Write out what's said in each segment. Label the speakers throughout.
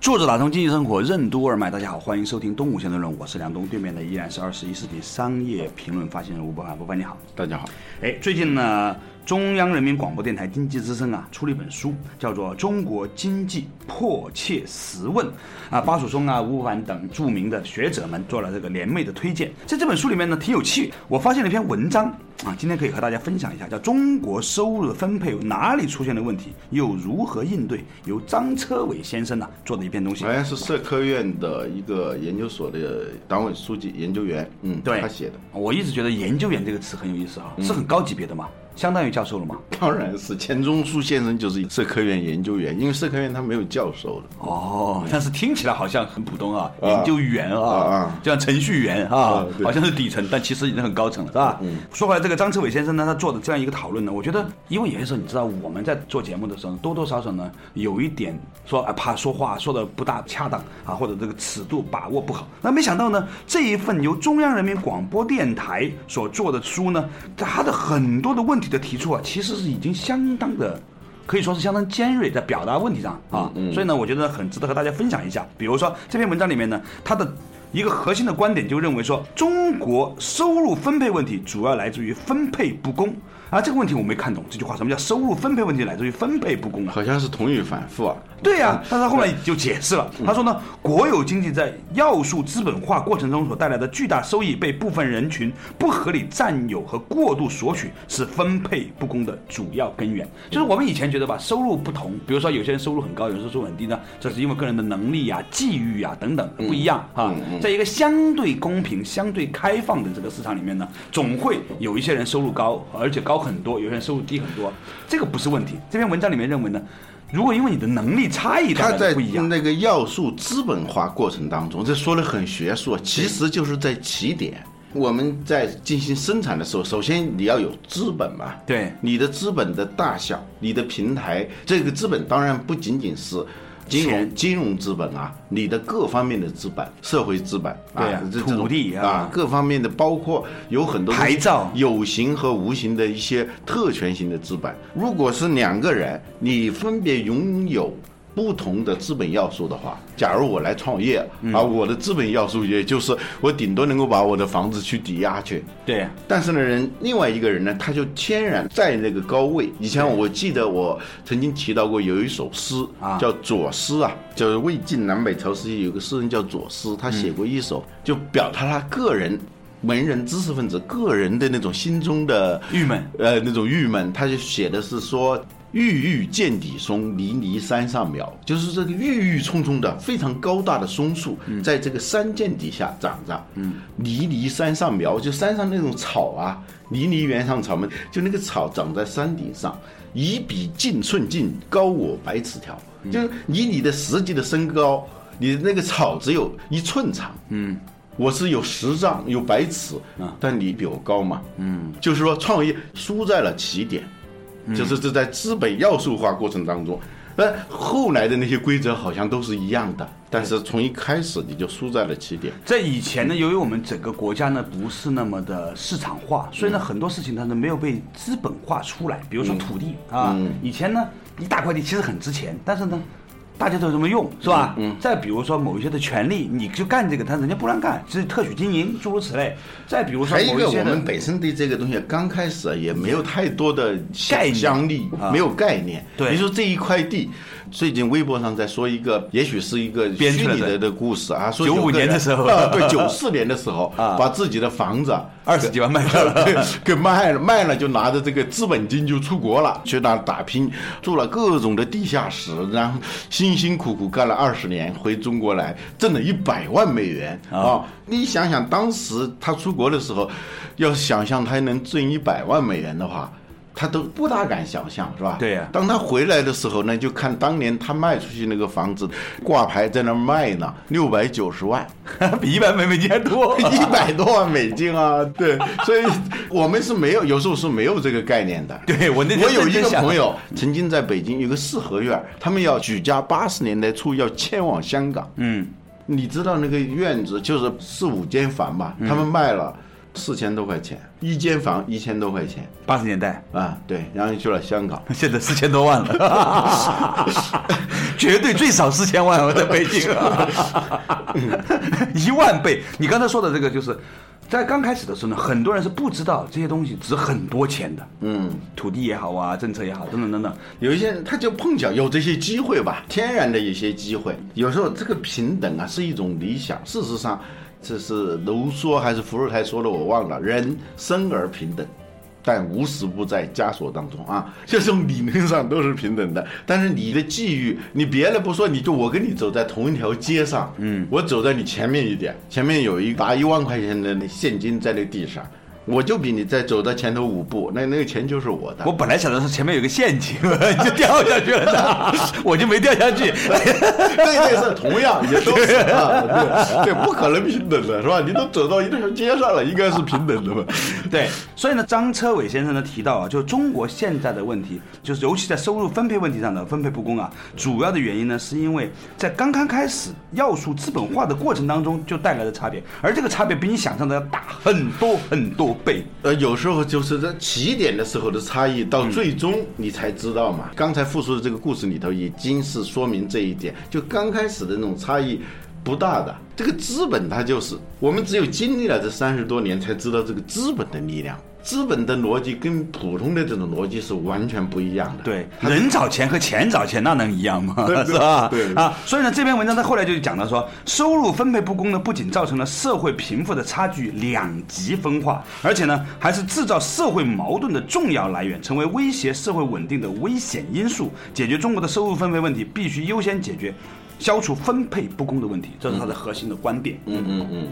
Speaker 1: 作者打通经济生活任督二脉，大家好，欢迎收听东吴相对论，我是梁东，对面的依然是二十一世纪商业评论发行人吴伯凡，伯凡你好，
Speaker 2: 大家好。
Speaker 1: 哎，最近呢，中央人民广播电台经济之声啊出了一本书，叫做《中国经济迫切十问》啊，巴曙松啊、吴凡等著名的学者们做了这个联袂的推荐。在这本书里面呢，挺有趣，我发现了一篇文章啊，今天可以和大家分享一下，叫《中国收入的分配哪里出现了问题，又如何应对》，由张车伟先生呢做的一篇东西。
Speaker 2: 好像是社科院的一个研究所的党委书记研究员，嗯，
Speaker 1: 对
Speaker 2: 他写的。
Speaker 1: 我一直觉得“研究员”这个词很有意思啊，是很高级别的嘛，相当于教授了嘛。
Speaker 2: 当然是钱钟书先生就是社科院研究员，因为社科院他没有教授的。
Speaker 1: 哦，但是听起来好像很普通啊，
Speaker 2: 啊
Speaker 1: 研究员啊，
Speaker 2: 啊啊
Speaker 1: 就像程序员啊
Speaker 2: 啊，
Speaker 1: 好像是底层，但其实已经很高层了，是吧？
Speaker 2: 嗯
Speaker 1: 说回来，这个张志伟先生呢，他做的这样一个讨论呢，我觉得，因为有些时候你知道我们在做节目的时候，多多少少呢有一点说啊，怕说话说的不大恰当啊，或者这个尺度把握不好。那没想到呢，这一份由中央人民广播电台所做的书呢，它的很多的问题的提出啊，其实是已经相当的。可以说是相当尖锐，在表达问题上啊，所以呢，我觉得很值得和大家分享一下。比如说这篇文章里面呢，它的一个核心的观点就认为说，中国收入分配问题主要来自于分配不公啊。这个问题我没看懂这句话，什么叫收入分配问题来自于分配不公啊？
Speaker 2: 好像是同语反复啊。
Speaker 1: 对呀、但是他后来就解释了，他说呢，国有经济在要素资本化过程中所带来的巨大收益被部分人群不合理占有和过度索取，是分配不公的主要根源。就是我们以前觉得吧，收入不同，比如说有些人收入很高，有些人收入很低呢，这是因为个人的能力啊、际遇啊等等不一样啊。在一个相对公平、相对开放的这个市场里面呢，总会有一些人收入高，而且高很多；有些人收入低很多，这个不是问题。这篇文章里面认为呢。如果因为你的能力差异
Speaker 2: 他在
Speaker 1: 不一样，
Speaker 2: 那个要素资本化过程当中，这说的很学术，其实就是在起点。我们在进行生产的时候，首先你要有资本嘛，
Speaker 1: 对
Speaker 2: 你的资本的大小，你的平台，这个资本当然不仅仅是。金融金融资本啊，你的各方面的资本，社会资本啊，
Speaker 1: 对啊土地啊
Speaker 2: 啊，各方面的，包括有很多
Speaker 1: 牌照。
Speaker 2: 有形和无形的一些特权型的资本。如果是两个人，你分别拥有不同的资本要素的话，假如我来创业、
Speaker 1: 嗯
Speaker 2: 啊，我的资本要素也就是我顶多能够把我的房子去抵押去。
Speaker 1: 对
Speaker 2: 但是呢，人另外一个人呢，他就天然在那个高位。以前我记得我曾经提到过有一首诗
Speaker 1: 啊
Speaker 2: 叫左思啊，就是魏晋南北朝时期有个诗人叫左思，他写过一首，就表达他个人。文人知识分子个人的那种心中的
Speaker 1: 郁闷
Speaker 2: 呃，那种郁闷，他就写的是说“郁郁见底松，离离山上苗”，就是这个郁郁葱葱的非常高大的松树，在这个山涧底下长着。嗯，离离山上苗，就山上那种草啊，离离原上草嘛，就那个草长在山顶上，以彼近寸近，高我百尺条，就是以你的实际的身高，你的那个草只有一寸长。嗯。我是有十丈有百尺，但你比我高嘛，嗯，就是说创业输在了起点，就是这在资本要素化过程当中，那后来的那些规则好像都是一样的，但是从一开始你就输在了起点，
Speaker 1: 在以前呢，由于我们整个国家呢不是那么的市场化，所以呢很多事情它呢没有被资本化出来。比如说土地啊，以前呢一大块地其实很值钱，但是呢。大家都这么用，是吧？嗯。再比如说某一些的权利，你就干这个，但人家不让干，是特许经营，诸如此类。再比如说
Speaker 2: 还有一个，我们本身对这个东西刚开始啊也没有太多的
Speaker 1: 概念
Speaker 2: 想象力
Speaker 1: 啊，
Speaker 2: 没有概念。
Speaker 1: 对
Speaker 2: 比如说这一块地，最近微博上在说一个，也许是一个
Speaker 1: 编出来的
Speaker 2: 虚拟的的故事啊，说
Speaker 1: 95
Speaker 2: 有个人
Speaker 1: 年的时候
Speaker 2: 啊，对，九四年的时候
Speaker 1: 啊
Speaker 2: 把自己的房子
Speaker 1: 二十几万卖掉了。
Speaker 2: 给 给卖了，卖了就拿着这个资本金就出国了，去那打拼，做了各种的地下室，然后辛辛苦苦干了二十年，回中国来挣了一百万美元啊！你想想，当时他出国的时候，要想象他能挣一百万美元的话。他都不大敢想象，是吧？
Speaker 1: 对呀
Speaker 2: 当他回来的时候呢，就看当年他卖出去那个房子挂牌在那儿卖呢，六百九十万，
Speaker 1: 比一百美美金还多。
Speaker 2: 一百多万美金啊！对，所以我们是没有，有时候是没有这个概念的。
Speaker 1: 对我那天
Speaker 2: 我有一个朋友曾经在北京有个四合院，他们要举家八十年代初要迁往香港。
Speaker 1: 嗯，
Speaker 2: 你知道那个院子就是四五间房吧？他们卖了四千多块钱，一间房一千多块钱
Speaker 1: 八十年代，
Speaker 2: 啊，对，然后去了香港。
Speaker 1: 现在四千多万了，绝对最少四千万，我在北京，一万倍。你刚才说的这个，就是在刚开始的时候呢，很多人是不知道这些东西值很多钱的，
Speaker 2: 嗯，
Speaker 1: 土地也好啊，政策也好，等等等等。
Speaker 2: 有一些人他就碰巧有这些机会吧，天然的一些机会。有时候这个平等啊是一种理想，事实上这是卢梭还是伏尔泰说的，我忘了。人生而平等，但无时不在枷锁当中啊，就从理论上都是平等的。但是你的际遇，你别的不说，你就我跟你走在同一条街上，嗯，我走在你前面一点，前面有一拿一万块钱的那现金在那地上。我就比你再走到前头五步，那那个钱就是我的。
Speaker 1: 我本来想的是前面有个陷阱，你就掉下去了，我就没掉下去。
Speaker 2: 对对是同样也都是啊，对对，不可能平等的是吧？你都走到一条街上了，应该是平等的嘛。
Speaker 1: 对，所以呢，张车伟先生呢提到啊，就中国现在的问题，就是尤其在收入分配问题上的分配不公啊，主要的原因呢，是因为在刚刚开始要素资本化的过程当中就带来的差别，而这个差别比你想象的要大很多很多倍。
Speaker 2: 呃，有时候就是在起点的时候的差异，到最终你才知道嘛。刚才复述的这个故事里头，已经是说明这一点。就刚开始的那种差异不大的，这个资本它就是我们只有经历了这三十多年，才知道这个资本的力量。资本的逻辑跟普通的这种逻辑是完全不一样的。
Speaker 1: 对，人找钱和钱找钱那能一样吗？是吧？
Speaker 2: 对
Speaker 1: 啊，所以呢，这篇文章在后来就讲到说，收入分配不公呢，不仅造成了社会贫富的差距两极分化，而且呢，还是制造社会矛盾的重要来源，成为威胁社会稳定的危险因素。解决中国的收入分配问题，必须优先解决消除分配不公的问题，这是他的核心的观点。
Speaker 2: 嗯嗯嗯。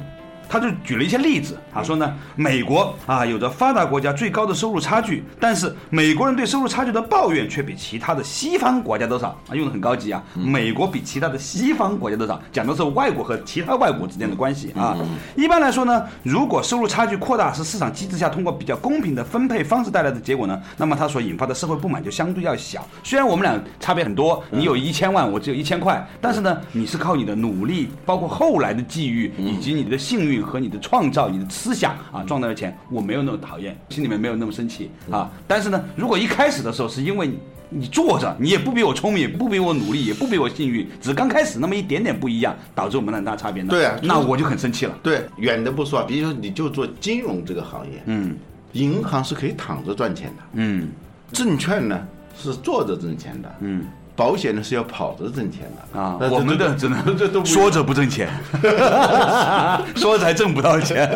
Speaker 1: 他就举了一些例子，他说呢，美国啊有着发达国家最高的收入差距，但是美国人对收入差距的抱怨却比其他的西方国家都少啊，用的很高级啊，美国比其他的西方国家都少，讲的是外国和其他外国之间的关系啊。一般来说呢，如果收入差距扩大是市场机制下通过比较公平的分配方式带来的结果呢，那么它所引发的社会不满就相对要小。虽然我们俩差别很多，你有一千万，我只有一千块，但是呢，你是靠你的努力，包括后来的际遇以及你的幸运。和你的创造、你的思想啊，赚到的钱，我没有那么讨厌，心里面没有那么生气啊。但是呢，如果一开始的时候是因为你你坐着，你也不比我聪明，也不比我努力，也不比我幸运，只刚开始那么一点点不一样，导致我们很大差别呢。
Speaker 2: 对啊，
Speaker 1: 那我就很生气了。
Speaker 2: 对，远的不说，比如说你就做金融这个行业，
Speaker 1: 嗯
Speaker 2: 银行是可以躺着赚钱的，
Speaker 1: 嗯
Speaker 2: 证券呢是坐着挣钱的，
Speaker 1: 嗯
Speaker 2: 保险呢是要跑着挣钱的
Speaker 1: 啊，我们的只能
Speaker 2: 这都
Speaker 1: 说着不挣钱，说着还挣不到钱。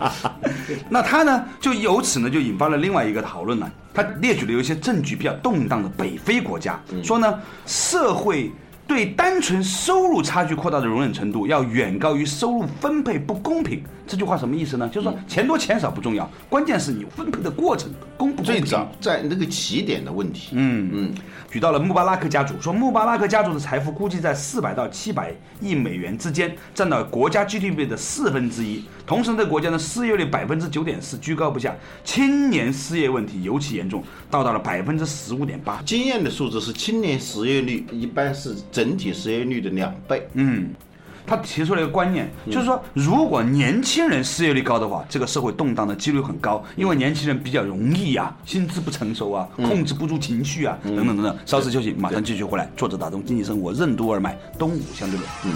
Speaker 1: 那他呢，就由此呢，就引发了另外一个讨论了。他列举了有一些政局比较动荡的北非国家，说呢，社会对单纯收入差距扩大的容忍程度要远高于收入分配不公平。这句话什么意思呢？就是说钱多钱少不重要，关键是你分配的过程公不公平。
Speaker 2: 最早在那个起点的问题，
Speaker 1: 嗯
Speaker 2: 嗯，
Speaker 1: 举到了穆巴拉克家族，说穆巴拉克家族的财富估计在四百到七百亿美元之间，占到国家 GDP 的四分之一。同时，这个国家的失业率百分之九点四，居高不下，青年失业问题尤其严重，到达了百分之十五点八。
Speaker 2: 经验的数字是青年失业率一般是整体失业率的两倍。
Speaker 1: 嗯，他提出了一个观念，就是说，如果年轻人失业率高的话，这个社会动荡的几率很高，因为年轻人比较容易啊，心智不成熟啊，控制不住情绪啊，等等等等。稍事休息，马上继续回来。作者打通经济生活任督二脉，东吴相对论。嗯。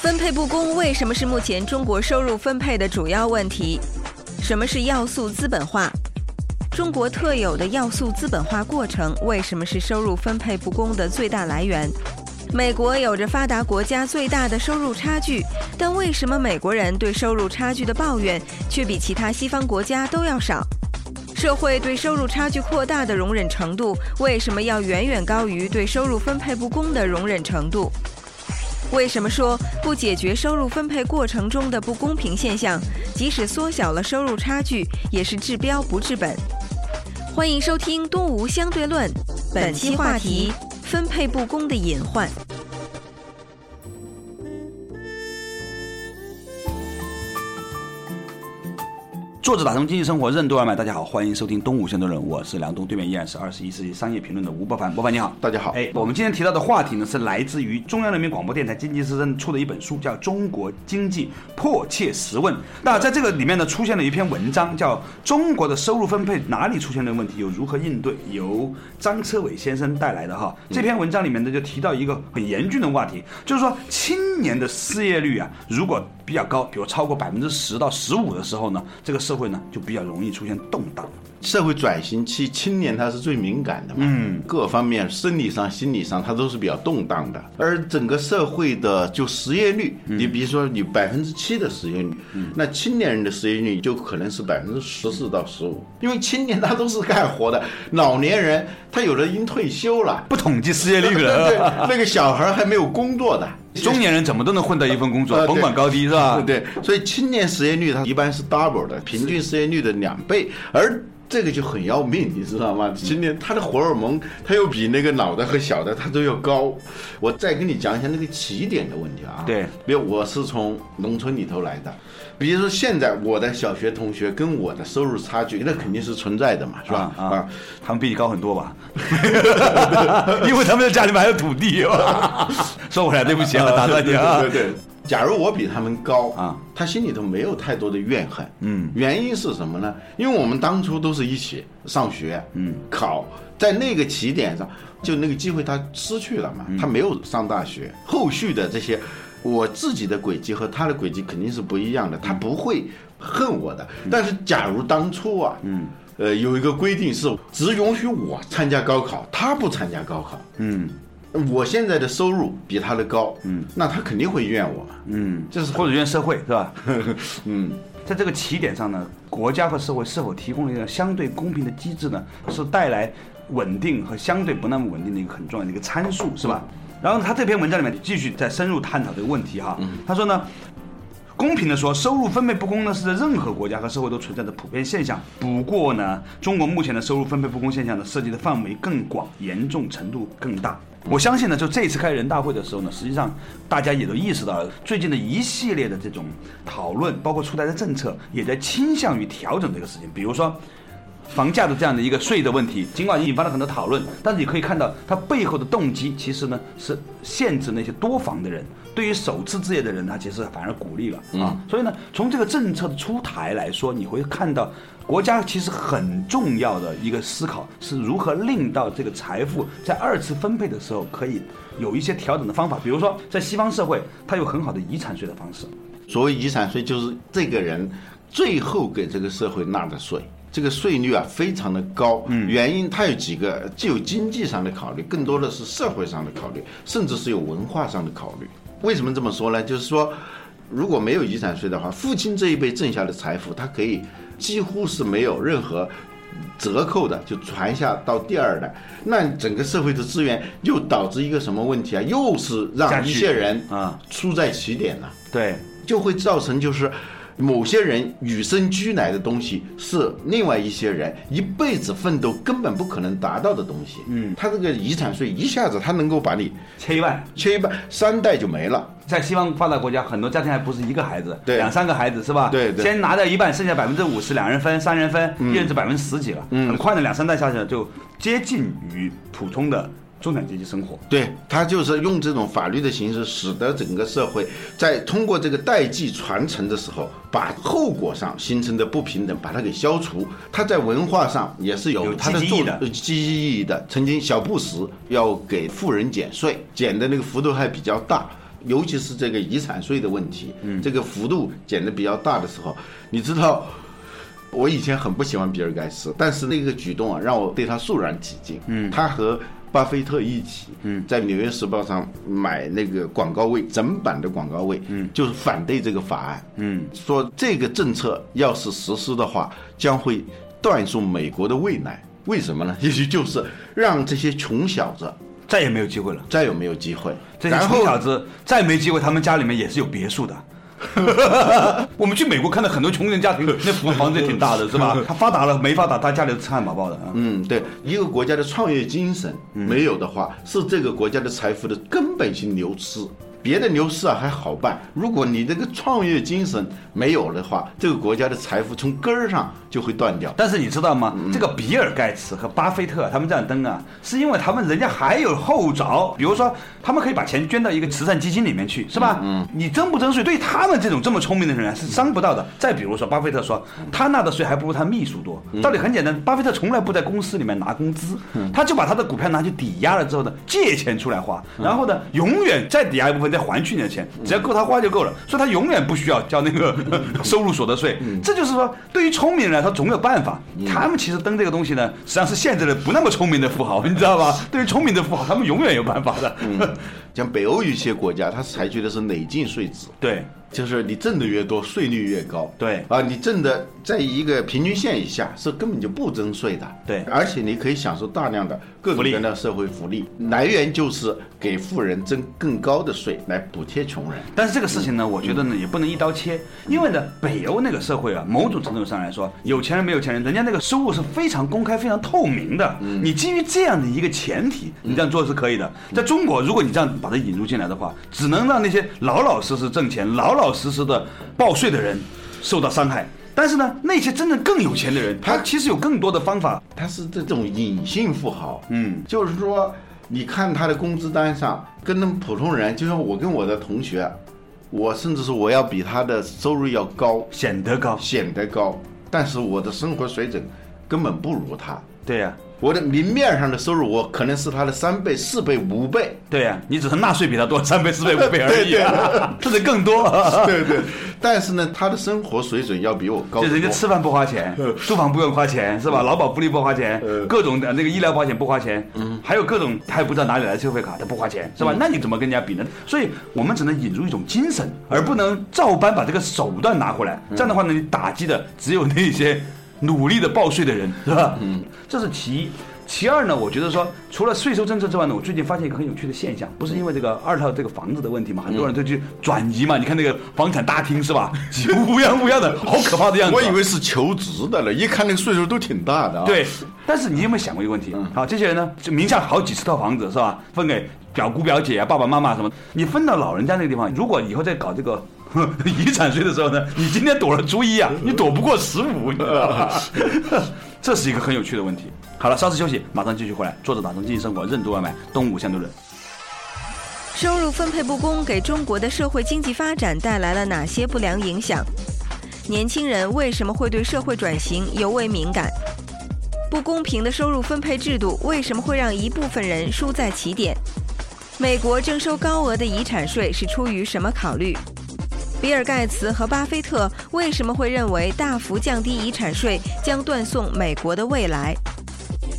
Speaker 3: 分配不公为什么是目前中国收入分配的主要问题？什么是要素资本化？中国特有的要素资本化过程为什么是收入分配不公的最大来源？美国有着发达国家最大的收入差距，但为什么美国人对收入差距的抱怨却比其他西方国家都要少？社会对收入差距扩大的容忍程度为什么要远远高于对收入分配不公的容忍程度？为什么说不解决收入分配过程中的不公平现象，即使缩小了收入差距，也是治标不治本？欢迎收听《东吴相对论》，本期话题：分配不公的隐患。
Speaker 1: 作者打通经济生活任督二脉，大家好，欢迎收听东吴相对论，我是梁东，对面依然是二十一世纪商业评论的吴伯凡，伯凡你好，
Speaker 2: 大家好
Speaker 1: 哎，我们今天提到的话题呢，是来自于中央人民广播电台经济之声出的一本书，叫《中国经济迫切实问》。那在这个里面呢，出现了一篇文章，叫《中国的收入分配哪里出现了问题，又如何应对》，由张车伟先生带来的哈。这篇文章里面呢，就提到一个很严峻的话题，就是说青年的失业率啊，如果比较高，比如超过百分之十到十五的时候呢，这个社会呢就比较容易出现动荡。
Speaker 2: 社会转型期，青年他是最敏感的嘛，嗯，各方面生理上、心理上，他都是比较动荡的。而整个社会的就失业率，你比如说你百分之七的失业率，那青年人的失业率就可能是百分之十四到十五，因为青年他都是干活的，老年人他有的已经退休了，
Speaker 1: 不统计失业率
Speaker 2: 对
Speaker 1: 了，
Speaker 2: 对，那个小孩还没有工作的。
Speaker 1: 中年人怎么都能混到一份工作，
Speaker 2: 呃
Speaker 1: 甭管高低是吧？
Speaker 2: 对对，所以青年失业率它一般是 double 的，平均失业率的两倍，而这个就很要命，你知道吗？今年他的荷尔蒙，他又比那个老的和小的他都要高。我再跟你讲一下那个起点的问题啊。
Speaker 1: 对，
Speaker 2: 比如我是从农村里头来的，比如说现在我的小学同学跟我的收入差距，那肯定是存在的嘛，是吧？
Speaker 1: 啊啊，他们比你高很多吧？因为他们的家里面还有土地。说回来，对不起啊，打断你啊。
Speaker 2: 对对对。假如我比他们高
Speaker 1: 啊，
Speaker 2: 他心里头没有太多的怨恨。
Speaker 1: 嗯，
Speaker 2: 原因是什么呢？因为我们当初都是一起上学，嗯，考在那个起点上，就那个机会他失去了嘛，他没有上大学，后续的这些，我自己的轨迹和他的轨迹肯定是不一样的，他不会恨我的。但是假如当初啊，嗯，呃，有一个规定是只允许我参加高考，他不参加高考，
Speaker 1: 嗯
Speaker 2: 我现在的收入比他的高，嗯，那他肯定会怨我嘛，
Speaker 1: 嗯，
Speaker 2: 这是
Speaker 1: 或者怨社会是吧？
Speaker 2: 嗯。
Speaker 1: 在这个起点上呢，国家和社会是否提供了一个相对公平的机制呢？是带来稳定和相对不那么稳定的一个很重要的一个参数，是吧？然后他这篇文章里面继续在深入探讨这个问题哈。他说呢，公平的说，收入分配不公呢是在任何国家和社会都存在的普遍现象。不过呢，中国目前的收入分配不公现象呢，涉及的范围更广，严重程度更大。我相信呢，就这次开人大会的时候呢，实际上大家也都意识到了，最近的一系列的这种讨论，包括出台的政策，也在倾向于调整这个事情。比如说，房价的这样的一个税的问题，尽管引发了很多讨论，但是你可以看到它背后的动机其实呢是限制那些多房的人，对于首次置业的人他，其实反而鼓励了啊。所以呢，从这个政策的出台来说，你会看到国家其实很重要的一个思考是如何令到这个财富在二次分配的时候可以有一些调整的方法。比如说，在西方社会，它有很好的遗产税的方式。
Speaker 2: 所谓遗产税，就是这个人最后给这个社会纳的税，这个税率啊非常的高。嗯，原因它有几个，既有经济上的考虑，更多的是社会上的考虑，甚至是有文化上的考虑。为什么这么说呢？就是说，如果没有遗产税的话，父亲这一辈挣下的财富，他可以几乎是没有任何。折扣的就传下到第二代，那整个社会的资源又导致一个什么问题啊？又是让一些人
Speaker 1: 啊
Speaker 2: 输在起点了。
Speaker 1: 对，
Speaker 2: 就会造成就是某些人与生俱来的东西是另外一些人一辈子奋斗根本不可能达到的东西。嗯，他这个遗产税一下子他能够把你
Speaker 1: 切一半，
Speaker 2: 切一半，三代就没了。
Speaker 1: 在西方发达国家，很多家庭还不是一个孩子，
Speaker 2: 对
Speaker 1: 两三个孩子是吧？
Speaker 2: 对对
Speaker 1: 先拿掉一半，剩下百分之五十，两人分，三人分，一人只百分之十几了。
Speaker 2: 嗯
Speaker 1: 很快的两三代下去了，就接近于普通的中产阶级生活。
Speaker 2: 对他就是用这种法律的形式，使得整个社会在通过这个代际传承的时候，把后果上形成的不平等把它给消除。他在文化上也是有
Speaker 1: 有
Speaker 2: 它的作
Speaker 1: 积极的
Speaker 2: 呃积极意义的。曾经小布什要给富人减税，减的那个幅度还比较大。尤其是这个遗产税的问题，嗯，这个幅度减的比较大的时候，你知道，我以前很不喜欢比尔盖茨，但是那个举动啊，让我对他肃然起敬。嗯，他和巴菲特一起，嗯，在《纽约时报》上买那个广告位，整版的广告位，嗯，就是反对这个法案，嗯，说这个政策要是实施的话，将会断送美国的未来。为什么呢？也许就是让这些穷小子
Speaker 1: 再也没有机会了。
Speaker 2: 再也没有机会，
Speaker 1: 这些
Speaker 2: 然后
Speaker 1: 穷小子再没机会，他们家里面也是有别墅的。我们去美国看到很多穷人家庭，那房房子也挺大的，是吧？他发达了没发达，他家里吃汉堡包的啊。
Speaker 2: 嗯，对，一个国家的创业精神没有的话，是这个国家的财富的根本性流失。别的牛市啊还好办，如果你这个创业精神没有的话，这个国家的财富从根儿上就会断掉。
Speaker 1: 但是你知道吗？这个比尔盖茨和巴菲特他们这样登啊，是因为他们人家还有后着，比如说他们可以把钱捐到一个慈善基金里面去，是吧？嗯，你征不征税，对他们这种这么聪明的人是伤不到的。再比如说，巴菲特说他纳的税还不如他秘书多，道理很简单，巴菲特从来不在公司里面拿工资，他就把他的股票拿去抵押了之后呢，借钱出来花，然后呢，永远再抵押一部分再还去年的钱，只要够他花就够了，所以他永远不需要交那个 收入所得税。这就是说，对于聪明人来说，总有办法。他们其实登这个东西呢，实际上是限制了不那么聪明的富豪，你知道吧？对于聪明的富豪，他们永远有办法的。
Speaker 2: 像北欧一些国家，它采取的是累进税制，
Speaker 1: 对，
Speaker 2: 就是你挣的越多，税率越高。
Speaker 1: 对
Speaker 2: 啊，你挣的在一个平均线以下是根本就不征税的。
Speaker 1: 对
Speaker 2: 而且你可以享受大量的各种各样的社会福利，来源就是给富人征更高的税来补贴穷人。
Speaker 1: 但是这个事情呢，我觉得呢也不能一刀切，因为呢北欧那个社会啊，某种程度上来说，有钱人没有钱人，人家那个收入是非常公开、非常透明的。你基于这样的一个前提，你这样做是可以的。在中国，如果你这样把它引入进来的话，只能让那些老老实实挣钱、老老实实的报税的人受到伤害。但是呢，那些真正更有钱的人，他其实有更多的方法。
Speaker 2: 他是这种隐性富豪，
Speaker 1: 嗯，
Speaker 2: 就是说，你看他的工资单上，跟那普通人，就像我跟我的同学，我甚至是我要比他的收入要高，
Speaker 1: 显得高。
Speaker 2: 显得高，但是我的生活水准根本不如他。
Speaker 1: 对呀、
Speaker 2: 我的明面上的收入，我可能是他的三倍、四倍、五倍。
Speaker 1: 对呀、你只是纳税比他多三倍、四倍、五倍而已、啊，甚至更多。
Speaker 2: 对对，但是呢，他的生活水准要比我高
Speaker 1: 就。人家吃饭不花钱，住房不用花钱，是吧？劳保福利不花钱，各种的那个医疗保险不花钱，还有各种他也不知道哪里来的消费卡，他不花钱，是吧？那你怎么跟人家比呢？所以我们只能引入一种精神，而不能照搬把这个手段拿回来。这样的话呢，你打击的只有那些努力的报税的人，是吧？嗯，这是其一。其二呢，我觉得说，除了税收政策之外呢，我最近发现一个很有趣的现象，不是因为这个二套这个房子的问题嘛，很多人都去转移嘛。你看那个房产大厅是吧，几乎乌泱乌泱的，好可怕的样子。
Speaker 2: 我以为是求职的了，一看那个岁数都挺大的啊。，
Speaker 1: 对，但是你有没有想过一个问题？好，这些人呢，就名下好几十套房子是吧？分给表姑表姐啊、爸爸妈妈什么，你分到老人家那个地方，如果以后再搞这个。遗产税的时候呢，你今天躲了初一啊，你躲不过十五，你知道吧？这是一个很有趣的问题。好了，稍事休息，马上继续回来。坐着打通经济生活，任督二脉，东吴相对论。
Speaker 3: 收入分配不公给中国的社会经济发展带来了哪些不良影响？年轻人为什么会对社会转型尤为敏感？不公平的收入分配制度为什么会让一部分人输在起点？美国征收高额的遗产税是出于什么考虑？比尔盖茨和巴菲特为什么会认为大幅降低遗产税将断送美国的未来？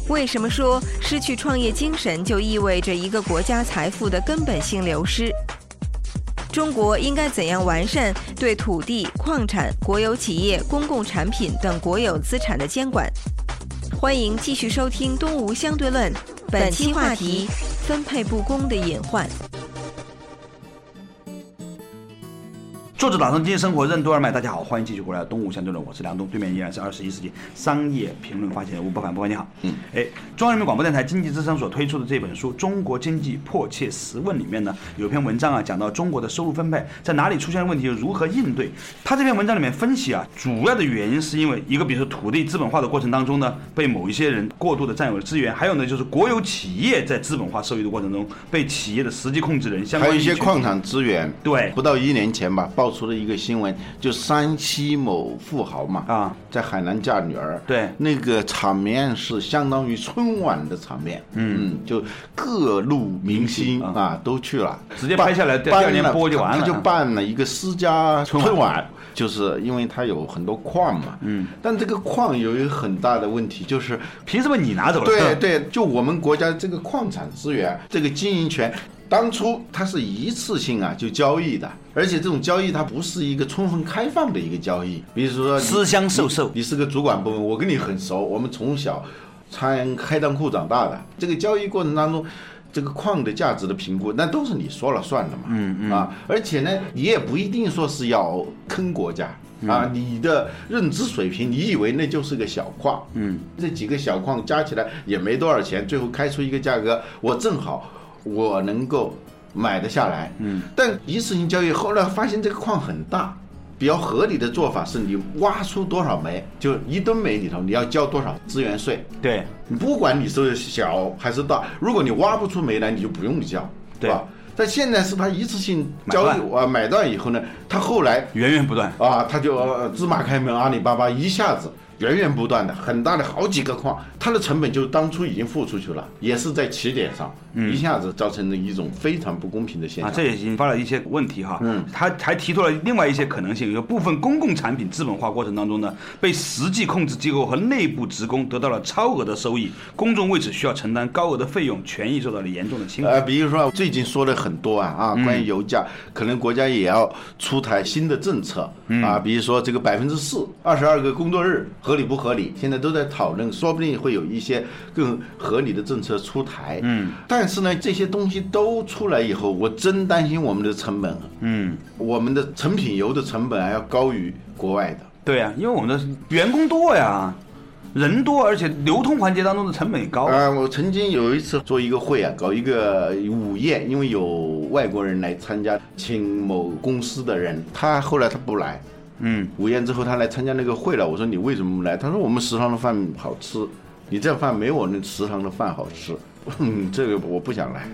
Speaker 3: 为什么说失去创业精神就意味着一个国家财富的根本性流失？中国应该怎样完善对土地、矿产、国有企业、公共产品等国有资产的监管？欢迎继续收听《东吴相对论》，本期话题：分配不公的隐患。
Speaker 1: 坐着打通经济生活，任督二脉。大家好，欢迎继续回来。东吴相对论，我是梁东，对面依然是二十一世纪商业评论发起人吴伯凡。伯凡你好，嗯，哎，中央人民广播电台经济之声所推出的这本书《中国经济迫切十问》里面呢，有篇文章啊，讲到中国的收入分配在哪里出现了问题，又如何应对。他这篇文章里面分析啊，主要的原因是因为一个，比如说土地资本化的过程当中呢，被某一些人过度的占有了资源；还有呢，就是国有企业在资本化受益的过程中，被企业的实际控制人相
Speaker 2: 还有一些矿产资源。
Speaker 1: 对
Speaker 2: 不到一年前吧，爆出了一个新闻，就山西某富豪嘛，
Speaker 1: 啊，
Speaker 2: 在海南嫁女儿，
Speaker 1: 对。
Speaker 2: 那个场面是相当于春晚的场面，嗯，就各路明星
Speaker 1: 啊。
Speaker 2: 啊都去了，
Speaker 1: 直接拍下来第二年播就完了。
Speaker 2: 他就办了一个私家
Speaker 1: 春晚。
Speaker 2: 就是因为它有很多矿嘛，嗯，但这个矿有一个很大的问题，就是
Speaker 1: 凭什么你拿走了？
Speaker 2: 对对，就我们国家这个矿产资源，这个经营权，当初它是一次性啊就交易的，而且这种交易它不是一个充分开放的一个交易。比如说
Speaker 1: 私相授受
Speaker 2: 你，你是个主管部门，我跟你很熟，我们从小穿开裆裤长大的，这个交易过程当中。这个矿的价值的评估，那都是你说了算的嘛。嗯嗯啊，而且呢，你也不一定说是要坑国家。啊，你的认知水平，你以为那就是个小矿？嗯，这几个小矿加起来也没多少钱，最后开出一个价格，我正好我能够买得下来。嗯，但一次性交易后来发现这个矿很大，比较合理的做法是你挖出多少煤，就一吨煤里头你要交多少资源税。
Speaker 1: 对，你
Speaker 2: 不管你是小还是大，如果你挖不出煤来，你就不用交，对吧？但现在是他一次性交易啊买断以后呢，他后来
Speaker 1: 源源不断
Speaker 2: 啊，他就芝麻开门，阿里巴巴一下子。源源不断的很大的好几个矿，它的成本就当初已经付出去了，也是在起点上，一下子造成了一种非常不公平的现象。
Speaker 1: 啊，这也引发了一些问题哈。嗯，他还提出了另外一些可能性，有部分公共产品资本化过程当中呢，被实际控制机构和内部职工得到了超额的收益，公众为此需要承担高额的费用，权益受到了严重的侵害。
Speaker 2: 呃，比如说最近说的很多啊啊，关于油价，可能国家也要出台新的政策啊，比如说这个百分之四，二十二个工作日。合理不合理？现在都在讨论，说不定会有一些更合理的政策出台。嗯，但是呢，这些东西都出来以后，我真担心我们的成本。嗯，我们的成品油的成本还要高于国外的。
Speaker 1: 对呀，因为我们的员工多呀，人多，而且流通环节当中的成本也高。
Speaker 2: 啊，我曾经有一次做一个会啊，搞一个午宴，因为有外国人来参加，请某公司的人，他后来他不来。嗯，午宴之后他来参加那个会了。我说你为什么不来？他说我们食堂的饭好吃，你这饭没我那食堂的饭好吃。嗯，这个我不想来。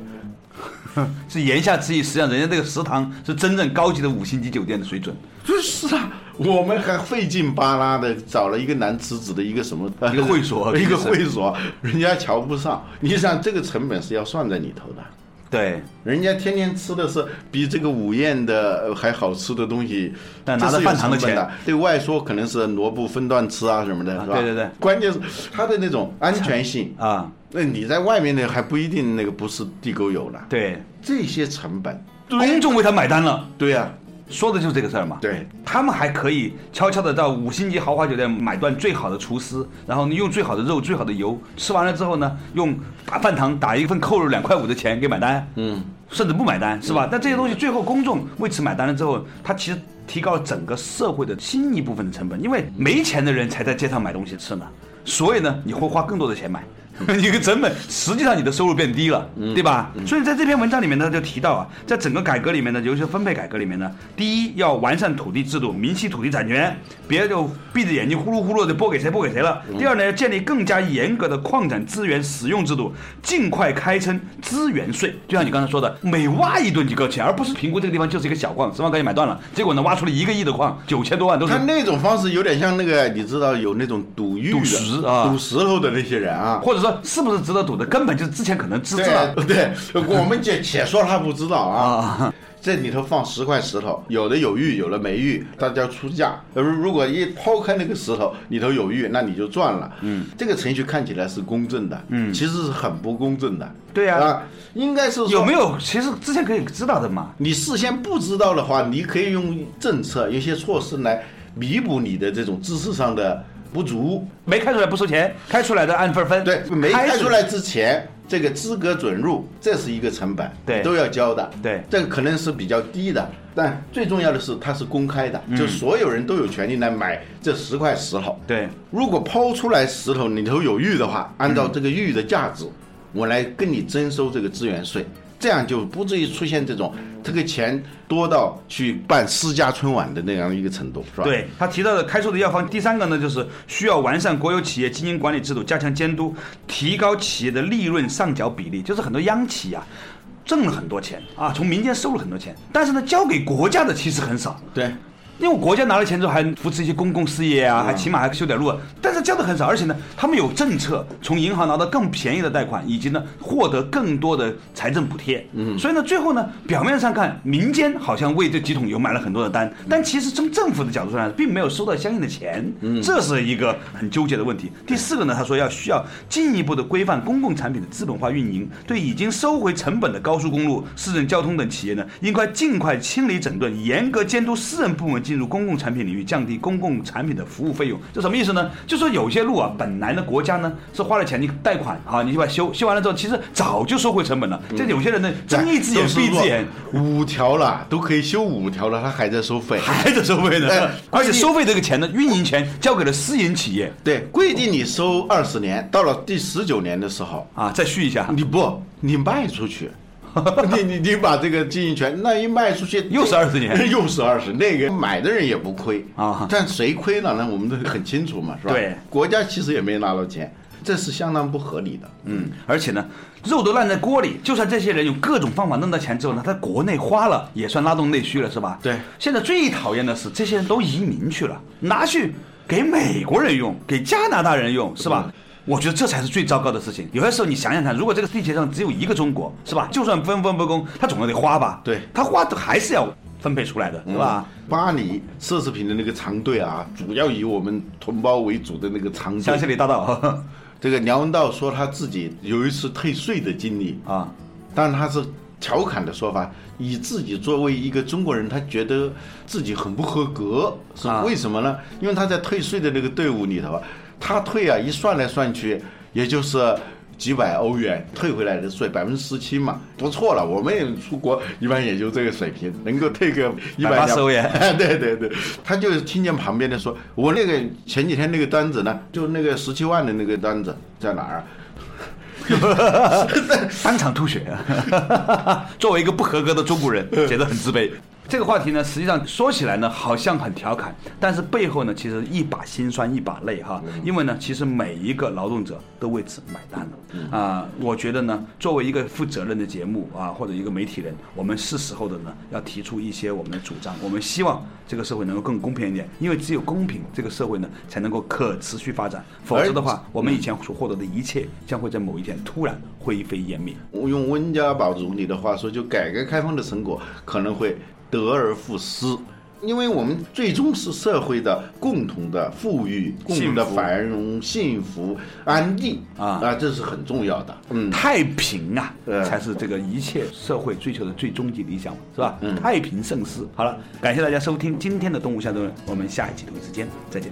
Speaker 1: 是言下之意，实际上人家这个食堂是真正高级的五星级酒店的水准。
Speaker 2: 就是啊，我们还费劲巴拉的找了一个南池子的一个什么
Speaker 1: 一个会所，
Speaker 2: 一个会所，人家瞧不上。你想这个成本是要算在里头的。
Speaker 1: 对，
Speaker 2: 人家天天吃的是比这个午宴的还好吃的东西，
Speaker 1: 但拿着饭堂的钱，
Speaker 2: 对外说可能是萝卜分段吃啊什么的，是吧？
Speaker 1: 对对对，
Speaker 2: 关键是它的那种安全性啊，那你在外面呢还不一定那个不是地沟油了。
Speaker 1: 对，
Speaker 2: 这些成本，
Speaker 1: 公众为他买单了。
Speaker 2: 对呀。
Speaker 1: 说的就是这个事儿嘛。
Speaker 2: 对，
Speaker 1: 他们还可以悄悄的到五星级豪华酒店买断最好的厨师，然后用最好的肉、最好的油，吃完了之后呢，用大饭堂打一份扣肉两块五的钱给买单。嗯，甚至不买单，是吧？但这些东西最后公众为此买单了之后，他其实提高了整个社会的新一部分的成本，因为没钱的人才在街上买东西吃呢，所以呢，你会花更多的钱买。一个成本，实际上你的收入变低了，对吧？所以在这篇文章里面呢，就提到啊，在整个改革里面呢，尤其是分配改革里面呢，第一要完善土地制度，明晰土地产权，别就闭着眼睛呼噜呼噜的拨给谁拨给谁了。第二呢，要建立更加严格的矿产资源使用制度，尽快开征资源税。就像你刚才说的，每挖一吨几个钱，而不是评估这个地方就是一个小矿，十万块钱买断了，结果呢挖出了一个亿的矿，九千多万都是。
Speaker 2: 他那种方式有点像那个，你知道有那种赌玉
Speaker 1: 赌石啊，
Speaker 2: 赌石头的那些人啊，
Speaker 1: 或者说。是不是值得赌的？根本就是之前可能知道。
Speaker 2: 对，我们且且说他不知道啊。这里头放十块石头，有的有玉，有的没玉，大家出价。如如果一抛开那个石头里头有玉，那你就赚了。嗯，这个程序看起来是公正的，嗯，其实是很不公正的。
Speaker 1: 对呀，
Speaker 2: 啊，应该是
Speaker 1: 有没有？其实之前可以知道的嘛。
Speaker 2: 你事先不知道的话，你可以用政策、一些措施来弥补你的这种知识上的。不足，
Speaker 1: 没开出来不收钱，开出来的按份分。
Speaker 2: 对，没开出来之前，这个资格准入，这是一个成本，
Speaker 1: 对，
Speaker 2: 都要交的。
Speaker 1: 对，
Speaker 2: 这个可能是比较低的，但最重要的是它是公开的，就所有人都有权利来买这十块石头。
Speaker 1: 对，
Speaker 2: 如果抛出来石头里头有玉的话，按照这个玉的价值，我来跟你征收这个资源税。这样就不至于出现这种这个钱多到去办私家春晚的那样一个程度，是吧？
Speaker 1: 对他提到的开出的药方，第三个呢，就是需要完善国有企业经营管理制度，加强监督，提高企业的利润上缴比例。就是很多央企啊，挣了很多钱啊，从民间收了很多钱，但是呢，交给国家的其实很少。
Speaker 2: 对。
Speaker 1: 因为国家拿了钱之后，还扶持一些公共事业啊，还起码还修点路，但是交的很少，而且呢，他们有政策，从银行拿到更便宜的贷款，以及呢，获得更多的财政补贴。嗯，所以呢，最后呢，表面上看，民间好像为这几桶油买了很多的单，但其实从政府的角度上，并没有收到相应的钱。嗯，这是一个很纠结的问题。第四个呢，他说要需要进一步的规范公共产品的资本化运营，对已经收回成本的高速公路、市政交通等企业呢，应该尽快清理整顿，严格监督私人部门进。入公共产品领域，降低公共产品的服务费用。这什么意思呢？就说有些路啊，本来呢国家呢是花了钱你贷款啊，你就把修修完了之后，其实早就收回成本了。这有些人呢睁一只眼闭一只眼，
Speaker 2: 五条了都可以修五条了，他还在收费，
Speaker 1: 还在收费呢。
Speaker 2: 哎
Speaker 1: 而且收费这个钱呢，运营权交给了私营企业
Speaker 2: 对，规定你收二十年，到了第十九年的时候，
Speaker 1: 啊，再续一下。
Speaker 2: 你不你卖出去。你你你把这个经营权那一卖出去，
Speaker 1: 又是二十年
Speaker 2: 又是二十，那个买的人也不亏
Speaker 1: 啊
Speaker 2: 但谁亏了呢？我们都很清楚嘛，是吧？
Speaker 1: 对，
Speaker 2: 国家其实也没拿到钱，这是相当不合理的。
Speaker 1: 嗯，而且呢，肉都烂在锅里，就算这些人用各种方法弄到钱之后呢，他国内花了也算拉动内需了，是吧？
Speaker 2: 对
Speaker 1: 现在最讨厌的是这些人都移民去了，拿去给美国人用，给加拿大人用，是吧？我觉得这才是最糟糕的事情。有些时候你想想看，如果这个地球上只有一个中国，是吧？就算分分不公，他总要得花吧？
Speaker 2: 对
Speaker 1: 他花的还是要分配出来的，是吧？
Speaker 2: 巴黎奢侈品的那个长队啊，主要以我们同胞为主的那个长队
Speaker 1: 香榭，里大道
Speaker 2: 这个梁文道说他自己有一次退税的经历，
Speaker 1: 啊，
Speaker 2: 当然他是调侃的说法，以自己作为一个中国人，他觉得自己很不合格，是
Speaker 1: 啊
Speaker 2: 为什么呢？因为他在退税的那个队伍里头啊，他退啊一算来算去，也就是。几百欧元退回来的税百分之十七嘛，不错了。我们也出国一般也就这个水平，能够退个一百
Speaker 1: 180欧元
Speaker 2: 对对对，他就听见旁边的说，我那个前几天那个单子呢，就那个十七万的那个单子在哪儿啊？
Speaker 1: 当场吐血。作为一个不合格的中国人，觉得很自卑。这个话题呢，实际上说起来呢，好像很调侃，但是背后呢，其实一把辛酸一把泪哈。因为呢，其实每一个劳动者都为此买单了啊。我觉得呢，作为一个负责任的节目啊，或者一个媒体人，我们是时候的呢，要提出一些我们的主张。我们希望这个社会能够更公平一点，因为只有公平，这个社会呢才能够可持续发展。否则的话，我们以前所获得的一切，将会在某一天突然灰飞烟灭。
Speaker 2: 用温家宝总理的话说，就改革开放的成果可能会得而复失，因为我们最终是社会的共同的富裕、共同的繁荣、幸福、安定
Speaker 1: 啊
Speaker 2: 啊，这是很重要的。嗯，
Speaker 1: 太平啊，
Speaker 2: 对
Speaker 1: 才是这个一切社会追求的最终极理想，是吧？
Speaker 2: 嗯
Speaker 1: 太平盛世。好了，感谢大家收听今天的《动物相对论》，我们下一期同一时间再见。